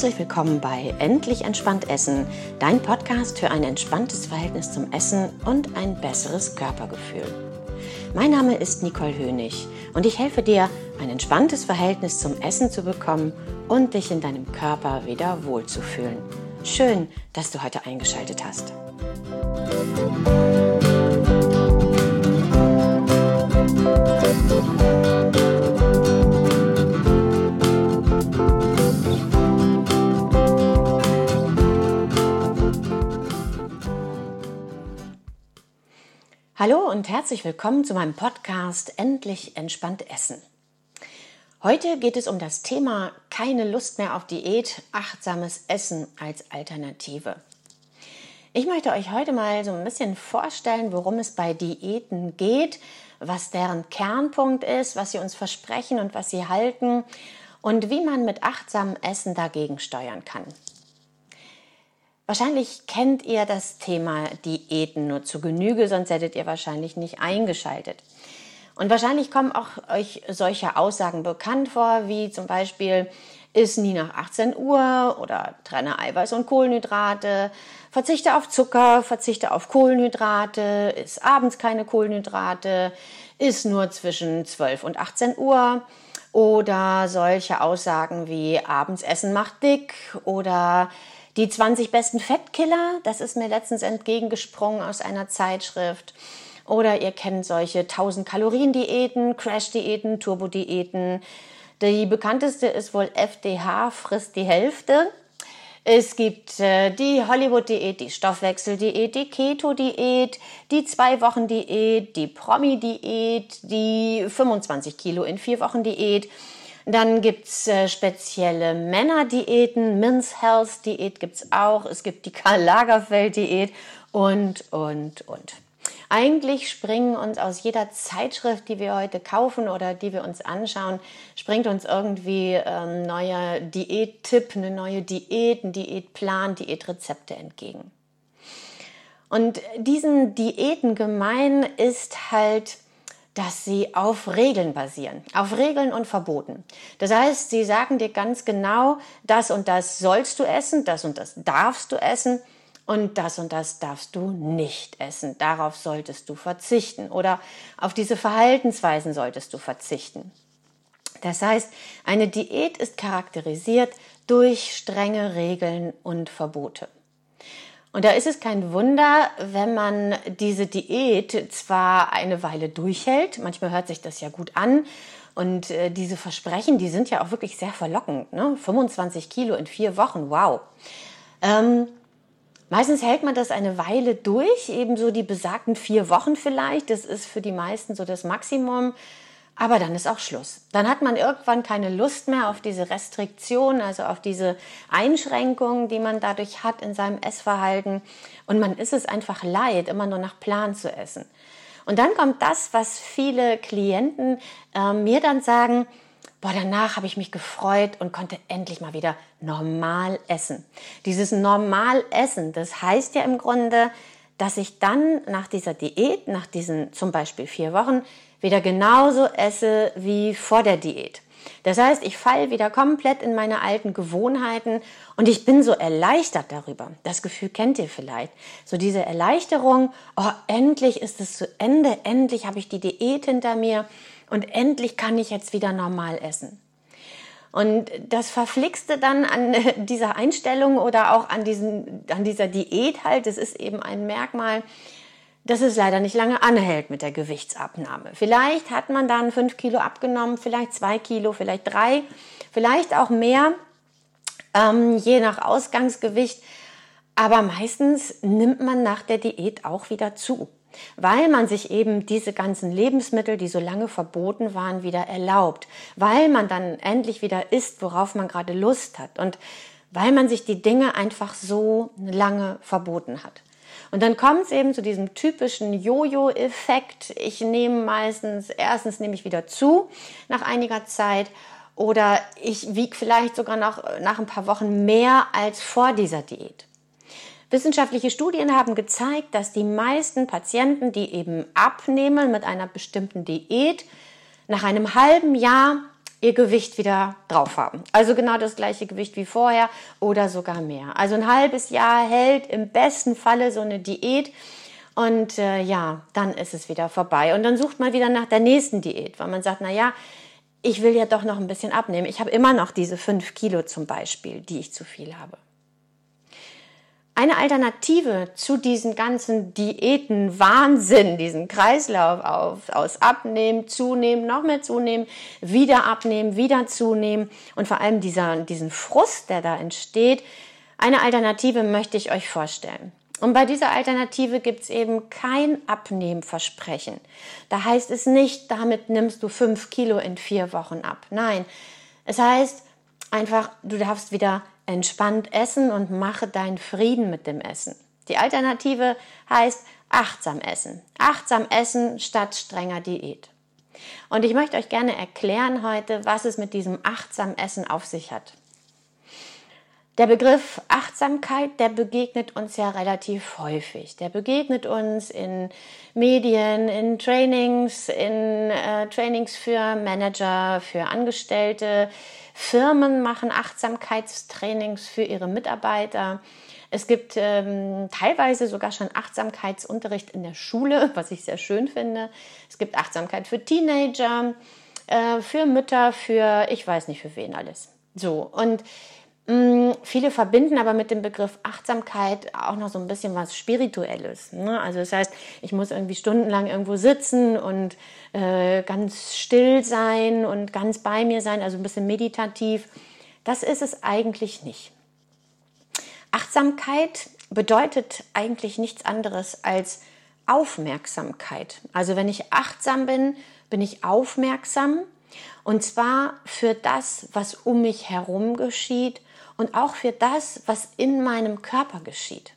Herzlich willkommen bei Endlich entspannt Essen, dein Podcast für ein entspanntes Verhältnis zum Essen und ein besseres Körpergefühl. Mein Name ist Nicole Hönig und ich helfe dir, ein entspanntes Verhältnis zum Essen zu bekommen und dich in deinem Körper wieder wohlzufühlen. Schön, dass du heute eingeschaltet hast. Hallo und herzlich willkommen zu meinem Podcast Endlich entspannt Essen. Heute geht es um das Thema keine Lust mehr auf Diät, achtsames Essen als Alternative. Ich möchte euch heute mal so ein bisschen vorstellen, worum es bei Diäten geht, was deren Kernpunkt ist, was sie uns versprechen und was sie halten und wie man mit achtsamem Essen dagegen steuern kann. Wahrscheinlich kennt ihr das Thema Diäten nur zu Genüge, sonst hättet ihr wahrscheinlich nicht eingeschaltet. Und wahrscheinlich kommen auch euch solche Aussagen bekannt vor, wie zum Beispiel, iss nie nach 18 Uhr oder trenne Eiweiß und Kohlenhydrate, verzichte auf Zucker, verzichte auf Kohlenhydrate, iss abends keine Kohlenhydrate, iss nur zwischen 12 und 18 Uhr oder solche Aussagen wie abends essen macht dick oder die 20 besten Fettkiller, das ist mir letztens entgegengesprungen aus einer Zeitschrift. Oder ihr kennt solche 1000 Kalorien Diäten, Crash Diäten, Turbo Diäten. Die bekannteste ist wohl FDH, frisst die Hälfte. Es gibt äh, die Hollywood-Diät, die Stoffwechsel-Diät, die Keto-Diät, die Zwei-Wochen-Diät, die Promi-Diät, die 25 Kilo in vier Wochen-Diät. Dann gibt's äh, spezielle Männerdiäten, Men's Health Diät gibt's auch. Es gibt die Karl Lagerfeld Diät und, und, und. Eigentlich springen uns aus jeder Zeitschrift, die wir heute kaufen oder die wir uns anschauen, springt uns irgendwie ein ähm, neuer Diättipp, eine neue Diät, ein Diätplan, Diätrezepte entgegen. Und diesen Diäten gemein ist halt, dass sie auf Regeln basieren, auf Regeln und Verboten. Das heißt, sie sagen dir ganz genau, das und das sollst du essen, das und das darfst du essen und das und das darfst du nicht essen. Darauf solltest du verzichten oder auf diese Verhaltensweisen solltest du verzichten. Das heißt, eine Diät ist charakterisiert durch strenge Regeln und Verbote. Und da ist es kein Wunder, wenn man diese Diät zwar eine Weile durchhält, manchmal hört sich das ja gut an, und äh, diese Versprechen, die sind ja auch wirklich sehr verlockend. Ne? 25 Kilo in vier Wochen, wow. Ähm, meistens hält man das eine Weile durch, ebenso die besagten vier Wochen vielleicht. Das ist für die meisten so das Maximum. Aber dann ist auch Schluss. Dann hat man irgendwann keine Lust mehr auf diese Restriktion, also auf diese Einschränkungen, die man dadurch hat in seinem Essverhalten. Und man ist es einfach leid, immer nur nach Plan zu essen. Und dann kommt das, was viele Klienten äh, mir dann sagen, boah, danach habe ich mich gefreut und konnte endlich mal wieder normal essen. Dieses normal essen, das heißt ja im Grunde, dass ich dann nach dieser Diät, nach diesen zum Beispiel vier Wochen, wieder genauso esse wie vor der Diät. Das heißt, ich falle wieder komplett in meine alten Gewohnheiten und ich bin so erleichtert darüber. Das Gefühl kennt ihr vielleicht. So diese Erleichterung, oh, endlich ist es zu Ende, endlich habe ich die Diät hinter mir und endlich kann ich jetzt wieder normal essen. Und das Verflixte dann an dieser Einstellung oder auch an, diesen, an dieser Diät halt, das ist eben ein Merkmal, dass es leider nicht lange anhält mit der Gewichtsabnahme. Vielleicht hat man dann fünf Kilo abgenommen, vielleicht zwei Kilo, vielleicht drei, vielleicht auch mehr, ähm, je nach Ausgangsgewicht. Aber meistens nimmt man nach der Diät auch wieder zu, weil man sich eben diese ganzen Lebensmittel, die so lange verboten waren, wieder erlaubt, weil man dann endlich wieder isst, worauf man gerade Lust hat und weil man sich die Dinge einfach so lange verboten hat. Und dann kommt es eben zu diesem typischen Jojo-Effekt. Ich nehme meistens, erstens nehme ich wieder zu nach einiger Zeit oder ich wiege vielleicht sogar noch nach ein paar Wochen mehr als vor dieser Diät. Wissenschaftliche Studien haben gezeigt, dass die meisten Patienten, die eben abnehmen mit einer bestimmten Diät, nach einem halben Jahr ihr Gewicht wieder drauf haben. Also genau das gleiche Gewicht wie vorher oder sogar mehr. Also ein halbes Jahr hält im besten Falle so eine Diät. Und äh, ja, dann ist es wieder vorbei. Und dann sucht man wieder nach der nächsten Diät, weil man sagt, na ja, ich will ja doch noch ein bisschen abnehmen. Ich habe immer noch diese fünf Kilo zum Beispiel, die ich zu viel habe. Eine Alternative zu diesen ganzen Diäten, Wahnsinn, diesen Kreislauf auf, aus Abnehmen, Zunehmen, noch mehr zunehmen, wieder abnehmen, wieder zunehmen und vor allem dieser, diesen Frust, der da entsteht, eine Alternative möchte ich euch vorstellen. Und bei dieser Alternative gibt es eben kein Abnehmversprechen. Da heißt es nicht, damit nimmst du fünf Kilo in vier Wochen ab. Nein, es heißt einfach, du darfst wieder entspannt essen und mache deinen Frieden mit dem Essen. Die Alternative heißt achtsam essen. Achtsam essen statt strenger Diät. Und ich möchte euch gerne erklären heute, was es mit diesem achtsam Essen auf sich hat. Der Begriff Achtsamkeit, der begegnet uns ja relativ häufig. Der begegnet uns in Medien, in Trainings, in äh, Trainings für Manager, für Angestellte. Firmen machen Achtsamkeitstrainings für ihre Mitarbeiter. Es gibt ähm, teilweise sogar schon Achtsamkeitsunterricht in der Schule, was ich sehr schön finde. Es gibt Achtsamkeit für Teenager, äh, für Mütter, für ich weiß nicht für wen alles. So und viele verbinden aber mit dem Begriff Achtsamkeit auch noch so ein bisschen was Spirituelles. Ne? Also das heißt, ich muss irgendwie stundenlang irgendwo sitzen und äh, ganz still sein und ganz bei mir sein, also ein bisschen meditativ. Das ist es eigentlich nicht. Achtsamkeit bedeutet eigentlich nichts anderes als Aufmerksamkeit. Also wenn ich achtsam bin, bin ich aufmerksam und zwar für das, was um mich herum geschieht und auch für das, was in meinem Körper geschieht.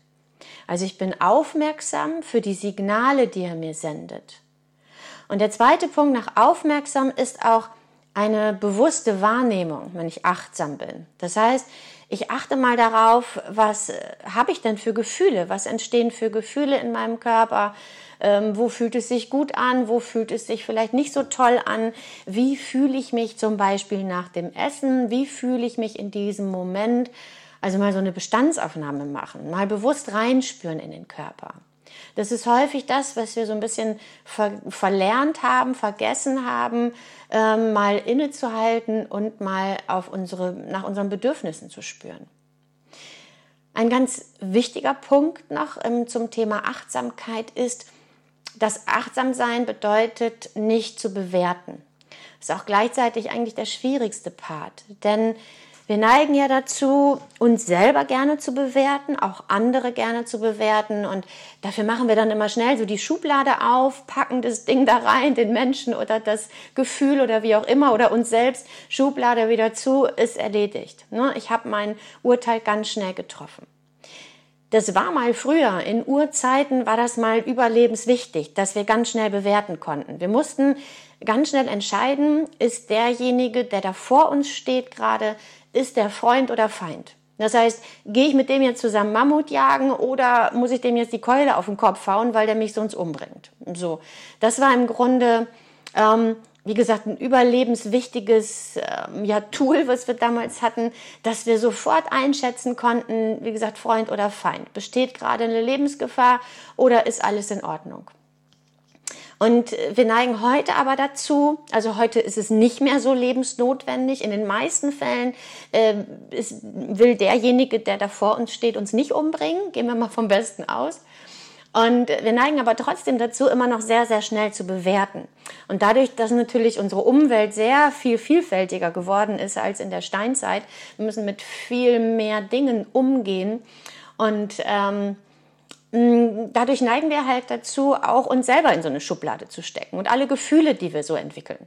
Also ich bin aufmerksam für die Signale, die er mir sendet. Und der zweite Punkt nach aufmerksam ist auch eine bewusste Wahrnehmung, wenn ich achtsam bin. Das heißt, ich achte mal darauf, was äh, habe ich denn für Gefühle, was entstehen für Gefühle in meinem Körper, ähm, wo fühlt es sich gut an, wo fühlt es sich vielleicht nicht so toll an, wie fühle ich mich zum Beispiel nach dem Essen, wie fühle ich mich in diesem Moment, also mal so eine Bestandsaufnahme machen, mal bewusst reinspüren in den Körper. Das ist häufig das, was wir so ein bisschen ver verlernt haben, vergessen haben, ähm, mal innezuhalten und mal auf unsere, nach unseren Bedürfnissen zu spüren. Ein ganz wichtiger Punkt noch ähm, zum Thema Achtsamkeit ist, das Achtsamsein bedeutet nicht zu bewerten. Das ist auch gleichzeitig eigentlich der schwierigste Part, denn wir neigen ja dazu, uns selber gerne zu bewerten, auch andere gerne zu bewerten. Und dafür machen wir dann immer schnell so die Schublade auf, packen das Ding da rein, den Menschen oder das Gefühl oder wie auch immer oder uns selbst, Schublade wieder zu, ist erledigt. Ne? Ich habe mein Urteil ganz schnell getroffen. Das war mal früher, in Urzeiten war das mal überlebenswichtig, dass wir ganz schnell bewerten konnten. Wir mussten ganz schnell entscheiden, ist derjenige, der da vor uns steht gerade, ist der Freund oder Feind. Das heißt, gehe ich mit dem jetzt zusammen Mammut jagen oder muss ich dem jetzt die Keule auf den Kopf hauen, weil der mich sonst umbringt? So, das war im Grunde ähm, wie gesagt, ein überlebenswichtiges ähm, ja, Tool, was wir damals hatten, dass wir sofort einschätzen konnten, wie gesagt, Freund oder Feind. Besteht gerade eine Lebensgefahr oder ist alles in Ordnung? Und wir neigen heute aber dazu, also heute ist es nicht mehr so lebensnotwendig. In den meisten Fällen äh, ist, will derjenige, der da vor uns steht, uns nicht umbringen. Gehen wir mal vom Besten aus. Und wir neigen aber trotzdem dazu, immer noch sehr, sehr schnell zu bewerten. Und dadurch, dass natürlich unsere Umwelt sehr viel vielfältiger geworden ist als in der Steinzeit, wir müssen mit viel mehr Dingen umgehen. Und ähm, dadurch neigen wir halt dazu, auch uns selber in so eine Schublade zu stecken und alle Gefühle, die wir so entwickeln.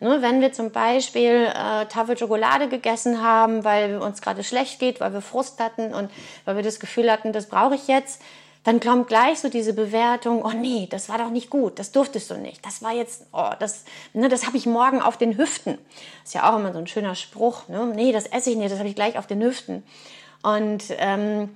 Ne, wenn wir zum Beispiel äh, Tafel Schokolade gegessen haben, weil uns gerade schlecht geht, weil wir Frust hatten und weil wir das Gefühl hatten, das brauche ich jetzt, dann kommt gleich so diese Bewertung, oh nee, das war doch nicht gut, das durftest du nicht, das war jetzt, oh, das, ne, das habe ich morgen auf den Hüften. Ist ja auch immer so ein schöner Spruch, ne? nee, das esse ich nicht, das habe ich gleich auf den Hüften. Und ähm,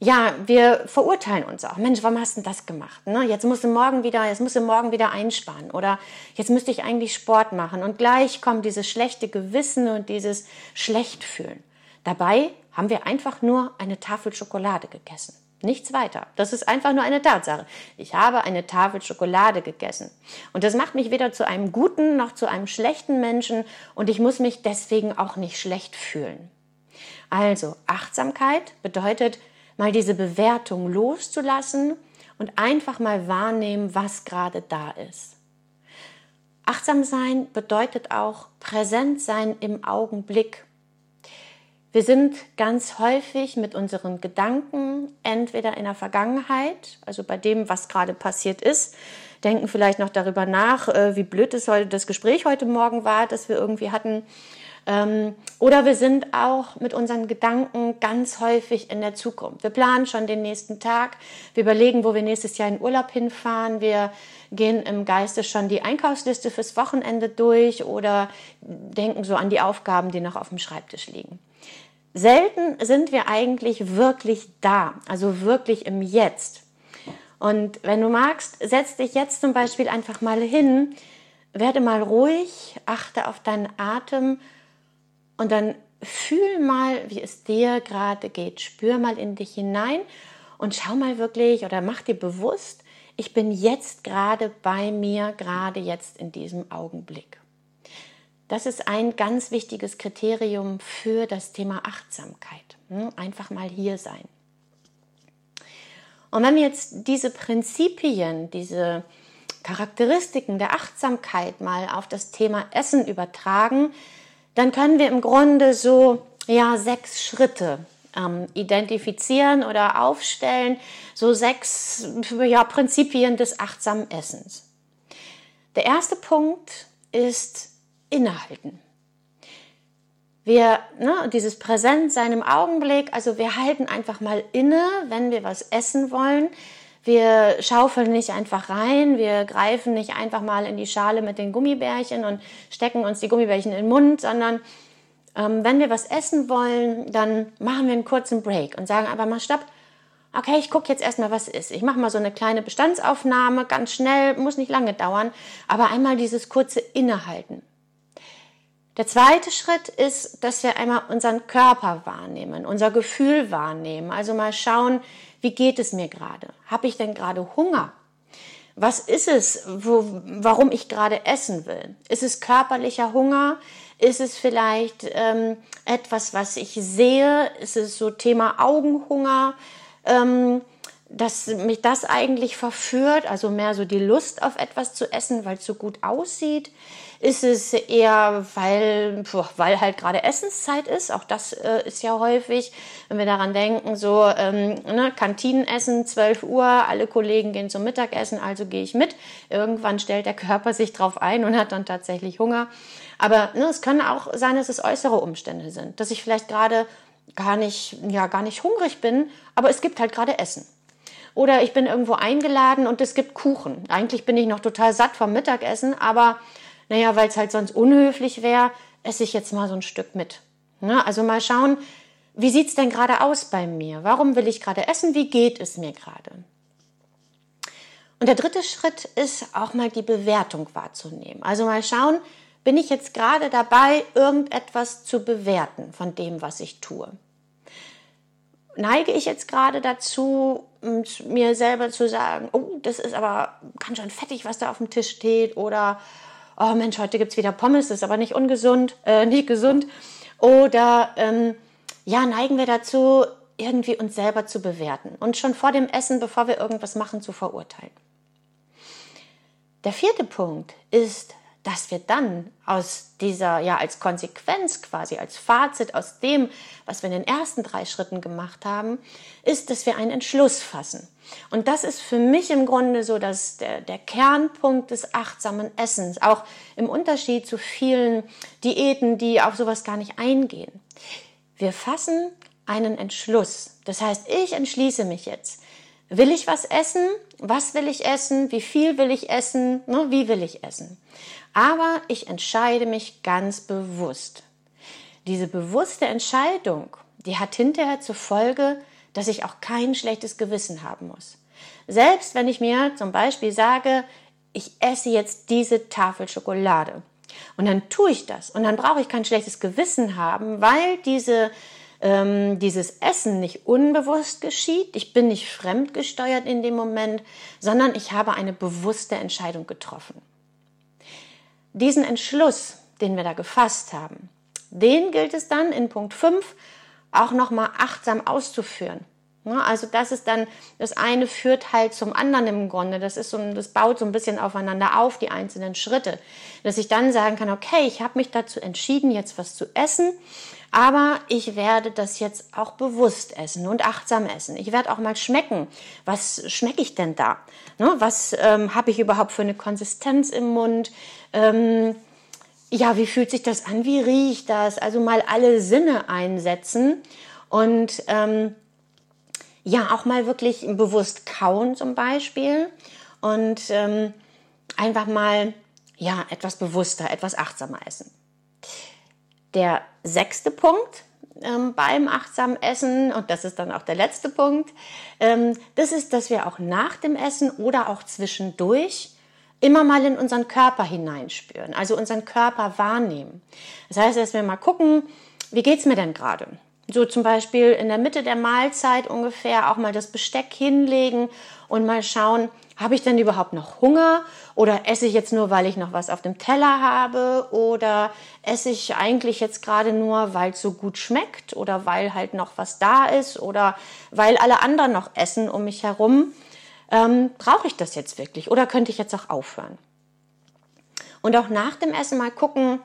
ja, wir verurteilen uns auch. Mensch, warum hast du das gemacht? Ne? Jetzt musst du morgen wieder, jetzt musst du morgen wieder einsparen oder jetzt müsste ich eigentlich Sport machen. Und gleich kommt dieses schlechte Gewissen und dieses Schlechtfühlen. Dabei haben wir einfach nur eine Tafel Schokolade gegessen. Nichts weiter. Das ist einfach nur eine Tatsache. Ich habe eine Tafel Schokolade gegessen. Und das macht mich weder zu einem guten noch zu einem schlechten Menschen und ich muss mich deswegen auch nicht schlecht fühlen. Also, Achtsamkeit bedeutet, mal diese Bewertung loszulassen und einfach mal wahrnehmen, was gerade da ist. Achtsam sein bedeutet auch präsent sein im Augenblick. Wir sind ganz häufig mit unseren Gedanken entweder in der Vergangenheit, also bei dem, was gerade passiert ist, denken vielleicht noch darüber nach, äh, wie blöd es heute das Gespräch heute Morgen war, das wir irgendwie hatten. Ähm, oder wir sind auch mit unseren Gedanken ganz häufig in der Zukunft. Wir planen schon den nächsten Tag, wir überlegen, wo wir nächstes Jahr in Urlaub hinfahren, wir gehen im Geiste schon die Einkaufsliste fürs Wochenende durch oder denken so an die Aufgaben, die noch auf dem Schreibtisch liegen. Selten sind wir eigentlich wirklich da, also wirklich im Jetzt. Und wenn du magst, setz dich jetzt zum Beispiel einfach mal hin, werde mal ruhig, achte auf deinen Atem und dann fühl mal, wie es dir gerade geht. Spür mal in dich hinein und schau mal wirklich oder mach dir bewusst, ich bin jetzt gerade bei mir, gerade jetzt in diesem Augenblick. Das ist ein ganz wichtiges Kriterium für das Thema Achtsamkeit. Hm? Einfach mal hier sein. Und wenn wir jetzt diese Prinzipien, diese Charakteristiken der Achtsamkeit mal auf das Thema Essen übertragen, dann können wir im Grunde so ja sechs Schritte ähm, identifizieren oder aufstellen, so sechs ja, Prinzipien des achtsamen Essens. Der erste Punkt ist innehalten. Wir, ne, dieses Präsentsein im Augenblick, also wir halten einfach mal inne, wenn wir was essen wollen. Wir schaufeln nicht einfach rein, wir greifen nicht einfach mal in die Schale mit den Gummibärchen und stecken uns die Gummibärchen in den Mund, sondern ähm, wenn wir was essen wollen, dann machen wir einen kurzen Break und sagen einfach mal Stopp. Okay, ich gucke jetzt erstmal, was ist. Ich mache mal so eine kleine Bestandsaufnahme, ganz schnell, muss nicht lange dauern, aber einmal dieses kurze Innehalten. Der zweite Schritt ist, dass wir einmal unseren Körper wahrnehmen, unser Gefühl wahrnehmen. Also mal schauen, wie geht es mir gerade? Habe ich denn gerade Hunger? Was ist es, wo, warum ich gerade essen will? Ist es körperlicher Hunger? Ist es vielleicht ähm, etwas, was ich sehe? Ist es so Thema Augenhunger? Ähm, dass mich das eigentlich verführt, also mehr so die Lust auf etwas zu essen, weil es so gut aussieht? Ist es eher, weil, weil halt gerade Essenszeit ist? Auch das äh, ist ja häufig, wenn wir daran denken, so ähm, ne, Kantinenessen, 12 Uhr, alle Kollegen gehen zum Mittagessen, also gehe ich mit. Irgendwann stellt der Körper sich drauf ein und hat dann tatsächlich Hunger. Aber ne, es können auch sein, dass es äußere Umstände sind, dass ich vielleicht gerade gar nicht, ja, gar nicht hungrig bin, aber es gibt halt gerade Essen. Oder ich bin irgendwo eingeladen und es gibt Kuchen. Eigentlich bin ich noch total satt vom Mittagessen, aber naja, weil es halt sonst unhöflich wäre, esse ich jetzt mal so ein Stück mit. Ne? Also mal schauen, wie sieht es denn gerade aus bei mir? Warum will ich gerade essen? Wie geht es mir gerade? Und der dritte Schritt ist auch mal die Bewertung wahrzunehmen. Also mal schauen, bin ich jetzt gerade dabei, irgendetwas zu bewerten von dem, was ich tue? Neige ich jetzt gerade dazu, mir selber zu sagen, oh, das ist aber ganz schön fettig, was da auf dem Tisch steht, oder oh Mensch, heute gibt es wieder Pommes, ist aber nicht ungesund, äh, nicht gesund. Oder ähm, ja, neigen wir dazu, irgendwie uns selber zu bewerten und schon vor dem Essen, bevor wir irgendwas machen, zu verurteilen. Der vierte Punkt ist, dass wir dann aus dieser, ja, als Konsequenz quasi, als Fazit aus dem, was wir in den ersten drei Schritten gemacht haben, ist, dass wir einen Entschluss fassen. Und das ist für mich im Grunde so dass der, der Kernpunkt des achtsamen Essens, auch im Unterschied zu vielen Diäten, die auf sowas gar nicht eingehen. Wir fassen einen Entschluss. Das heißt, ich entschließe mich jetzt. Will ich was essen? Was will ich essen? Wie viel will ich essen? Ne, wie will ich essen? Aber ich entscheide mich ganz bewusst. Diese bewusste Entscheidung, die hat hinterher zur Folge, dass ich auch kein schlechtes Gewissen haben muss. Selbst wenn ich mir zum Beispiel sage, ich esse jetzt diese Tafel Schokolade. Und dann tue ich das. Und dann brauche ich kein schlechtes Gewissen haben, weil diese, ähm, dieses Essen nicht unbewusst geschieht. Ich bin nicht fremdgesteuert in dem Moment, sondern ich habe eine bewusste Entscheidung getroffen. Diesen Entschluss, den wir da gefasst haben, den gilt es dann in Punkt 5 auch nochmal achtsam auszuführen. Also das ist dann, das eine führt halt zum anderen im Grunde. Das ist so, das baut so ein bisschen aufeinander auf, die einzelnen Schritte. Dass ich dann sagen kann, okay, ich habe mich dazu entschieden, jetzt was zu essen, aber ich werde das jetzt auch bewusst essen und achtsam essen. Ich werde auch mal schmecken. Was schmecke ich denn da? Ne? Was ähm, habe ich überhaupt für eine Konsistenz im Mund? Ähm, ja, wie fühlt sich das an? Wie riecht das? Also mal alle Sinne einsetzen und ähm, ja, auch mal wirklich bewusst kauen zum Beispiel und ähm, einfach mal ja etwas bewusster, etwas achtsamer essen. Der sechste Punkt ähm, beim achtsamen Essen, und das ist dann auch der letzte Punkt, ähm, das ist, dass wir auch nach dem Essen oder auch zwischendurch immer mal in unseren Körper hineinspüren, also unseren Körper wahrnehmen. Das heißt, dass wir mal gucken, wie geht's mir denn gerade? So zum Beispiel in der Mitte der Mahlzeit ungefähr auch mal das Besteck hinlegen und mal schauen, habe ich denn überhaupt noch Hunger oder esse ich jetzt nur, weil ich noch was auf dem Teller habe oder esse ich eigentlich jetzt gerade nur, weil es so gut schmeckt oder weil halt noch was da ist oder weil alle anderen noch essen um mich herum ähm, brauche ich das jetzt wirklich oder könnte ich jetzt auch aufhören? Und auch nach dem Essen mal gucken,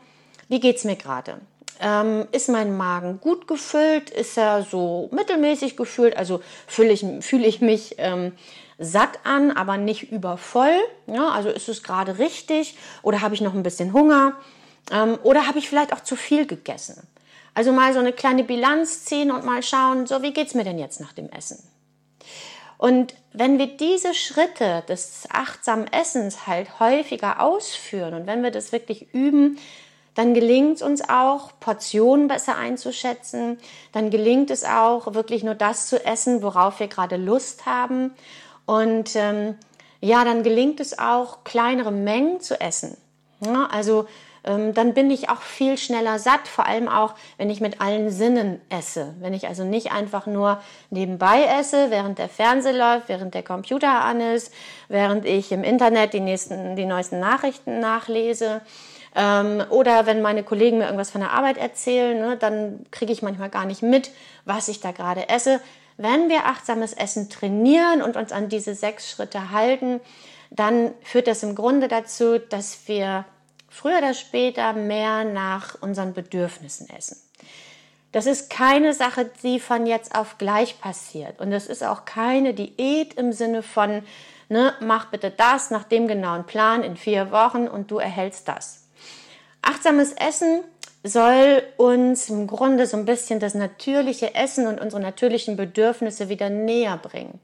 wie geht es mir gerade? Ähm, ist mein Magen gut gefüllt? Ist er so mittelmäßig gefüllt? Also fühle ich, fühl ich mich ähm, satt an, aber nicht übervoll? Ja, also ist es gerade richtig? Oder habe ich noch ein bisschen Hunger? Ähm, oder habe ich vielleicht auch zu viel gegessen? Also mal so eine kleine Bilanz ziehen und mal schauen, so wie geht es mir denn jetzt nach dem Essen? Und wenn wir diese Schritte des achtsamen Essens halt häufiger ausführen und wenn wir das wirklich üben, dann gelingt es uns auch, Portionen besser einzuschätzen. Dann gelingt es auch, wirklich nur das zu essen, worauf wir gerade Lust haben. Und ähm, ja, dann gelingt es auch, kleinere Mengen zu essen. Ja, also ähm, dann bin ich auch viel schneller satt, vor allem auch, wenn ich mit allen Sinnen esse. Wenn ich also nicht einfach nur nebenbei esse, während der Fernseher läuft, während der Computer an ist, während ich im Internet die, nächsten, die neuesten Nachrichten nachlese. Ähm, oder wenn meine Kollegen mir irgendwas von der Arbeit erzählen, ne, dann kriege ich manchmal gar nicht mit, was ich da gerade esse. Wenn wir achtsames Essen trainieren und uns an diese sechs Schritte halten, dann führt das im Grunde dazu, dass wir früher oder später mehr nach unseren Bedürfnissen essen. Das ist keine Sache, die von jetzt auf gleich passiert. Und das ist auch keine Diät im Sinne von, ne, mach bitte das nach dem genauen Plan in vier Wochen und du erhältst das. Achtsames Essen soll uns im Grunde so ein bisschen das natürliche Essen und unsere natürlichen Bedürfnisse wieder näher bringen.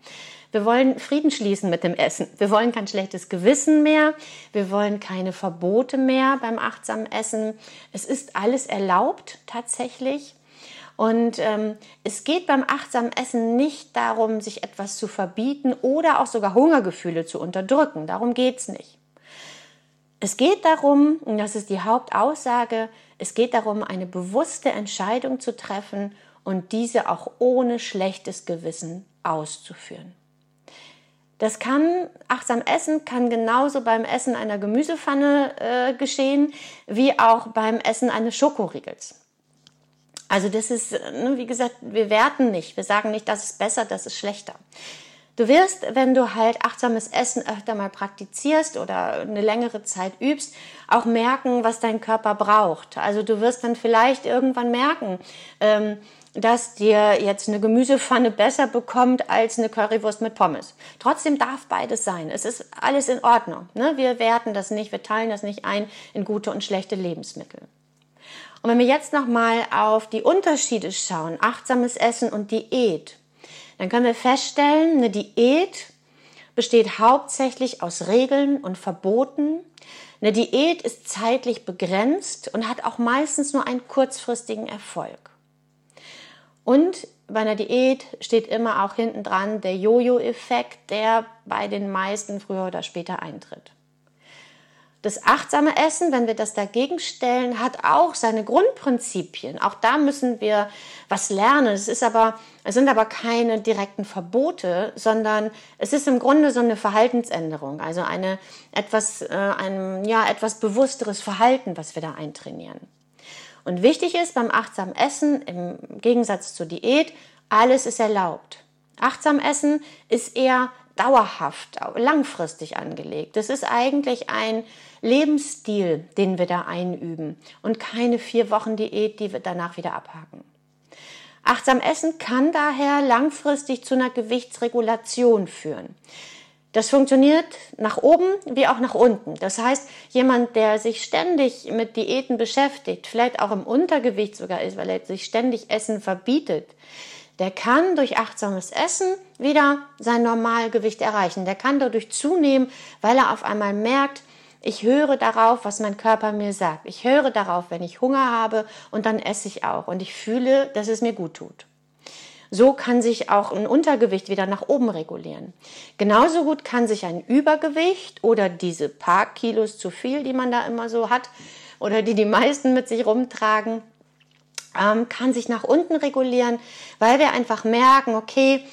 Wir wollen Frieden schließen mit dem Essen. Wir wollen kein schlechtes Gewissen mehr. Wir wollen keine Verbote mehr beim achtsamen Essen. Es ist alles erlaubt tatsächlich. Und ähm, es geht beim achtsamen Essen nicht darum, sich etwas zu verbieten oder auch sogar Hungergefühle zu unterdrücken. Darum geht es nicht. Es geht darum, und das ist die Hauptaussage, es geht darum, eine bewusste Entscheidung zu treffen und diese auch ohne schlechtes Gewissen auszuführen. Das kann, achtsam essen kann genauso beim Essen einer Gemüsepfanne äh, geschehen, wie auch beim Essen eines Schokoriegels. Also das ist, ne, wie gesagt, wir werten nicht. Wir sagen nicht, das ist besser, das ist schlechter. Du wirst, wenn du halt achtsames Essen öfter mal praktizierst oder eine längere Zeit übst, auch merken, was dein Körper braucht. Also du wirst dann vielleicht irgendwann merken, ähm, dass dir jetzt eine Gemüsepfanne besser bekommt als eine Currywurst mit Pommes. Trotzdem darf beides sein. Es ist alles in Ordnung. Ne? Wir werten das nicht, wir teilen das nicht ein in gute und schlechte Lebensmittel. Und wenn wir jetzt nochmal auf die Unterschiede schauen, achtsames Essen und Diät, dann können wir feststellen, eine Diät besteht hauptsächlich aus Regeln und Verboten. Eine Diät ist zeitlich begrenzt und hat auch meistens nur einen kurzfristigen Erfolg. Und bei einer Diät steht immer auch hinten dran der Jojo-Effekt, der bei den meisten früher oder später eintritt. Das achtsame Essen, wenn wir das dagegen stellen, hat auch seine Grundprinzipien. Auch da müssen wir was lernen. Es ist aber, es sind aber keine direkten Verbote, sondern es ist im Grunde so eine Verhaltensänderung, also eine etwas, äh, ein ja etwas bewussteres Verhalten, was wir da eintrainieren. Und wichtig ist beim achtsamen Essen im Gegensatz zur Diät, alles ist erlaubt. Achtsam Essen ist eher dauerhaft, langfristig angelegt. Das ist eigentlich ein Lebensstil, den wir da einüben und keine vier Wochen Diät, die wir danach wieder abhaken. Achtsam Essen kann daher langfristig zu einer Gewichtsregulation führen. Das funktioniert nach oben wie auch nach unten. Das heißt, jemand, der sich ständig mit Diäten beschäftigt, vielleicht auch im Untergewicht sogar ist, weil er sich ständig Essen verbietet, der kann durch achtsames Essen wieder sein Normalgewicht erreichen. Der kann dadurch zunehmen, weil er auf einmal merkt, ich höre darauf, was mein Körper mir sagt. Ich höre darauf, wenn ich Hunger habe und dann esse ich auch und ich fühle, dass es mir gut tut. So kann sich auch ein Untergewicht wieder nach oben regulieren. Genauso gut kann sich ein Übergewicht oder diese paar Kilos zu viel, die man da immer so hat oder die die meisten mit sich rumtragen, ähm, kann sich nach unten regulieren, weil wir einfach merken, okay,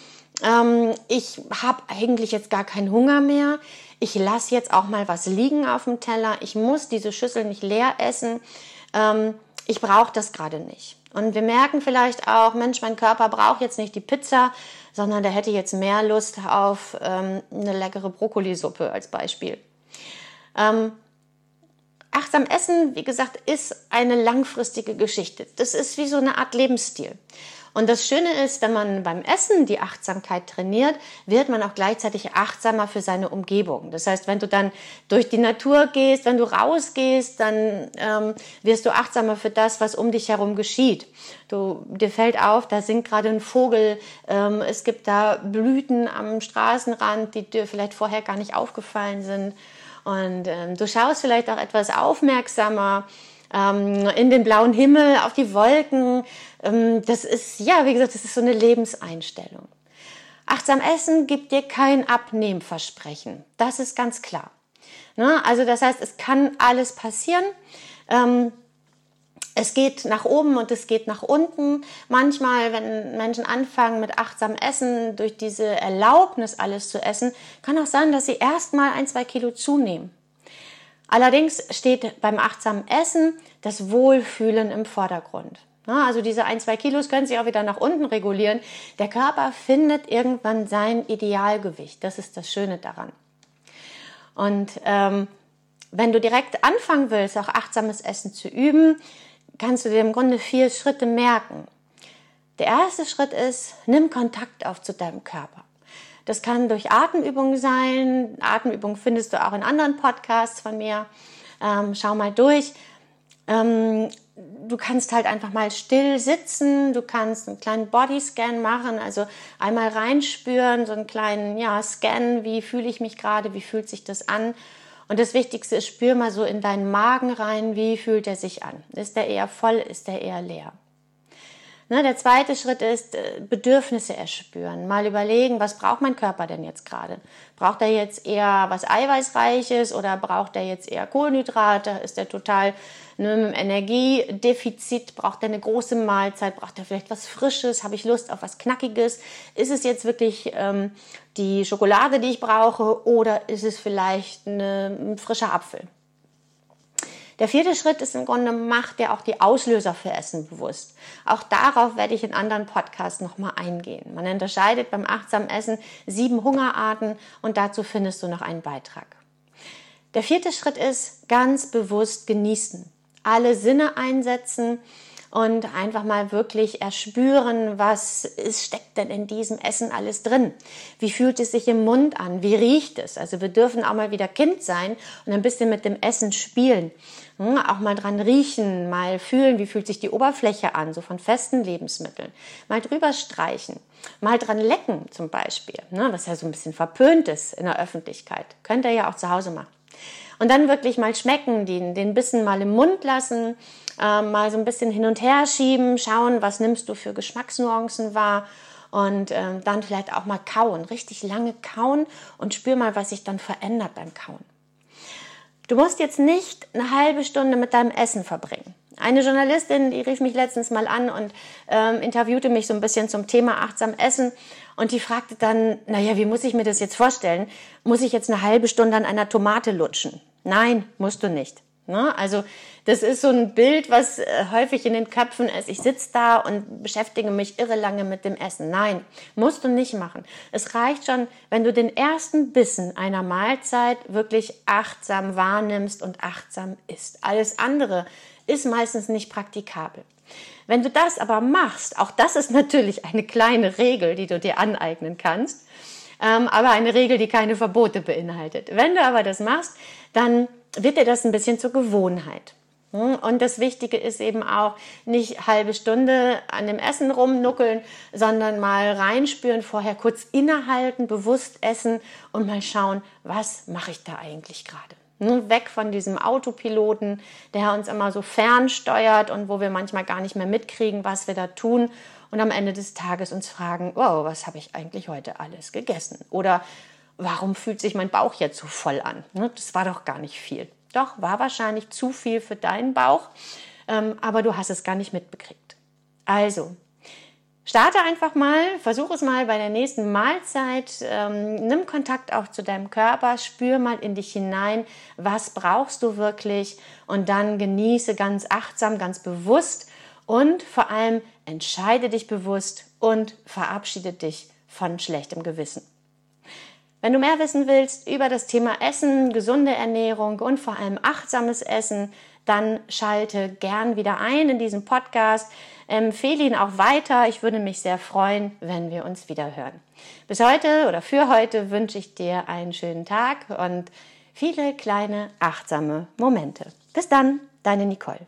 ähm, ich habe eigentlich jetzt gar keinen Hunger mehr. Ich lasse jetzt auch mal was liegen auf dem Teller. Ich muss diese Schüssel nicht leer essen. Ähm, ich brauche das gerade nicht. Und wir merken vielleicht auch, Mensch, mein Körper braucht jetzt nicht die Pizza, sondern der hätte jetzt mehr Lust auf ähm, eine leckere Brokkolisuppe als Beispiel. Ähm, achtsam Essen, wie gesagt, ist eine langfristige Geschichte. Das ist wie so eine Art Lebensstil. Und das Schöne ist, wenn man beim Essen die Achtsamkeit trainiert, wird man auch gleichzeitig achtsamer für seine Umgebung. Das heißt, wenn du dann durch die Natur gehst, wenn du rausgehst, dann ähm, wirst du achtsamer für das, was um dich herum geschieht. Du, dir fällt auf, da singt gerade ein Vogel, ähm, es gibt da Blüten am Straßenrand, die dir vielleicht vorher gar nicht aufgefallen sind. Und ähm, du schaust vielleicht auch etwas aufmerksamer ähm, in den blauen Himmel, auf die Wolken. Ähm, das ist, ja, wie gesagt, das ist so eine Lebenseinstellung. Achtsam Essen gibt dir kein Abnehmversprechen. Das ist ganz klar. Ne? Also das heißt, es kann alles passieren. Ähm, es geht nach oben und es geht nach unten. Manchmal, wenn Menschen anfangen mit achtsam Essen, durch diese Erlaubnis alles zu essen, kann auch sein, dass sie erstmal ein, zwei Kilo zunehmen. Allerdings steht beim achtsamen Essen das Wohlfühlen im Vordergrund. Also diese ein, zwei Kilos können sich auch wieder nach unten regulieren. Der Körper findet irgendwann sein Idealgewicht. Das ist das Schöne daran. Und ähm, wenn du direkt anfangen willst, auch achtsames Essen zu üben, kannst du dir im Grunde vier Schritte merken. Der erste Schritt ist, nimm Kontakt auf zu deinem Körper. Das kann durch Atemübungen sein. Atemübungen findest du auch in anderen Podcasts von mir. Ähm, schau mal durch. Ähm, du kannst halt einfach mal still sitzen. Du kannst einen kleinen Bodyscan machen, also einmal reinspüren, so einen kleinen ja, Scan. Wie fühle ich mich gerade? Wie fühlt sich das an? Und das Wichtigste ist, spür mal so in deinen Magen rein, wie fühlt er sich an? Ist der eher voll? Ist der eher leer? Ne, der zweite Schritt ist äh, Bedürfnisse erspüren. Mal überlegen, was braucht mein Körper denn jetzt gerade? Braucht er jetzt eher was Eiweißreiches oder braucht er jetzt eher Kohlenhydrate? Ist er total ne, mit Energiedefizit? Braucht er eine große Mahlzeit? Braucht er vielleicht was Frisches? Habe ich Lust auf was Knackiges? Ist es jetzt wirklich ähm, die Schokolade, die ich brauche oder ist es vielleicht eine, ein frischer Apfel? Der vierte Schritt ist im Grunde, macht dir auch die Auslöser für Essen bewusst. Auch darauf werde ich in anderen Podcasts nochmal eingehen. Man unterscheidet beim achtsamen Essen sieben Hungerarten und dazu findest du noch einen Beitrag. Der vierte Schritt ist ganz bewusst genießen. Alle Sinne einsetzen und einfach mal wirklich erspüren, was ist, steckt denn in diesem Essen alles drin? Wie fühlt es sich im Mund an? Wie riecht es? Also wir dürfen auch mal wieder Kind sein und ein bisschen mit dem Essen spielen. Hm, auch mal dran riechen, mal fühlen, wie fühlt sich die Oberfläche an, so von festen Lebensmitteln. Mal drüber streichen, mal dran lecken zum Beispiel, ne, was ja so ein bisschen verpönt ist in der Öffentlichkeit. Könnt ihr ja auch zu Hause machen. Und dann wirklich mal schmecken, den, den Bissen mal im Mund lassen, äh, mal so ein bisschen hin und her schieben, schauen, was nimmst du für Geschmacksnuancen wahr und ähm, dann vielleicht auch mal kauen, richtig lange kauen und spür mal, was sich dann verändert beim Kauen. Du musst jetzt nicht eine halbe Stunde mit deinem Essen verbringen. Eine Journalistin, die rief mich letztens mal an und ähm, interviewte mich so ein bisschen zum Thema achtsam Essen. Und die fragte dann, naja, wie muss ich mir das jetzt vorstellen? Muss ich jetzt eine halbe Stunde an einer Tomate lutschen? Nein, musst du nicht. Ne? Also das ist so ein Bild, was äh, häufig in den Köpfen ist. Ich sitze da und beschäftige mich irre lange mit dem Essen. Nein, musst du nicht machen. Es reicht schon, wenn du den ersten Bissen einer Mahlzeit wirklich achtsam wahrnimmst und achtsam isst. Alles andere ist meistens nicht praktikabel. Wenn du das aber machst, auch das ist natürlich eine kleine Regel, die du dir aneignen kannst, ähm, aber eine Regel, die keine Verbote beinhaltet. Wenn du aber das machst, dann wird dir das ein bisschen zur Gewohnheit. Hm? Und das Wichtige ist eben auch nicht halbe Stunde an dem Essen rumnuckeln, sondern mal reinspüren, vorher kurz innehalten, bewusst essen und mal schauen, was mache ich da eigentlich gerade. Nun weg von diesem Autopiloten, der uns immer so fernsteuert und wo wir manchmal gar nicht mehr mitkriegen, was wir da tun und am Ende des Tages uns fragen, wow, was habe ich eigentlich heute alles gegessen? Oder warum fühlt sich mein Bauch jetzt so voll an? Ne, das war doch gar nicht viel. Doch, war wahrscheinlich zu viel für deinen Bauch, ähm, aber du hast es gar nicht mitbekriegt. Also, starte einfach mal, versuch es mal bei der nächsten Mahlzeit, ähm, nimm Kontakt auch zu deinem Körper, spür mal in dich hinein, was brauchst du wirklich und dann genieße ganz achtsam, ganz bewusst und vor allem entscheide dich bewusst und verabschiede dich von schlechtem Gewissen. Wenn du mehr wissen willst über das Thema Essen, gesunde Ernährung und vor allem achtsames Essen, dann schalte gern wieder ein in diesen Podcast. Empfehle ihn auch weiter. Ich würde mich sehr freuen, wenn wir uns wieder hören. Bis heute oder für heute wünsche ich dir einen schönen Tag und viele kleine achtsame Momente. Bis dann, deine Nicole.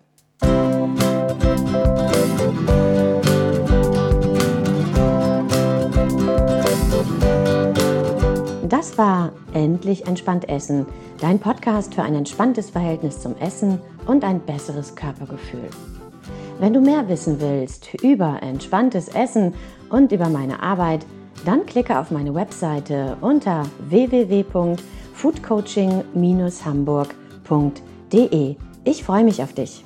Das war Endlich entspannt Essen, dein Podcast für ein entspanntes Verhältnis zum Essen und ein besseres Körpergefühl. Wenn du mehr wissen willst über entspanntes Essen und über meine Arbeit, dann klicke auf meine Webseite unter www.foodcoaching-hamburg.de. Ich freue mich auf dich.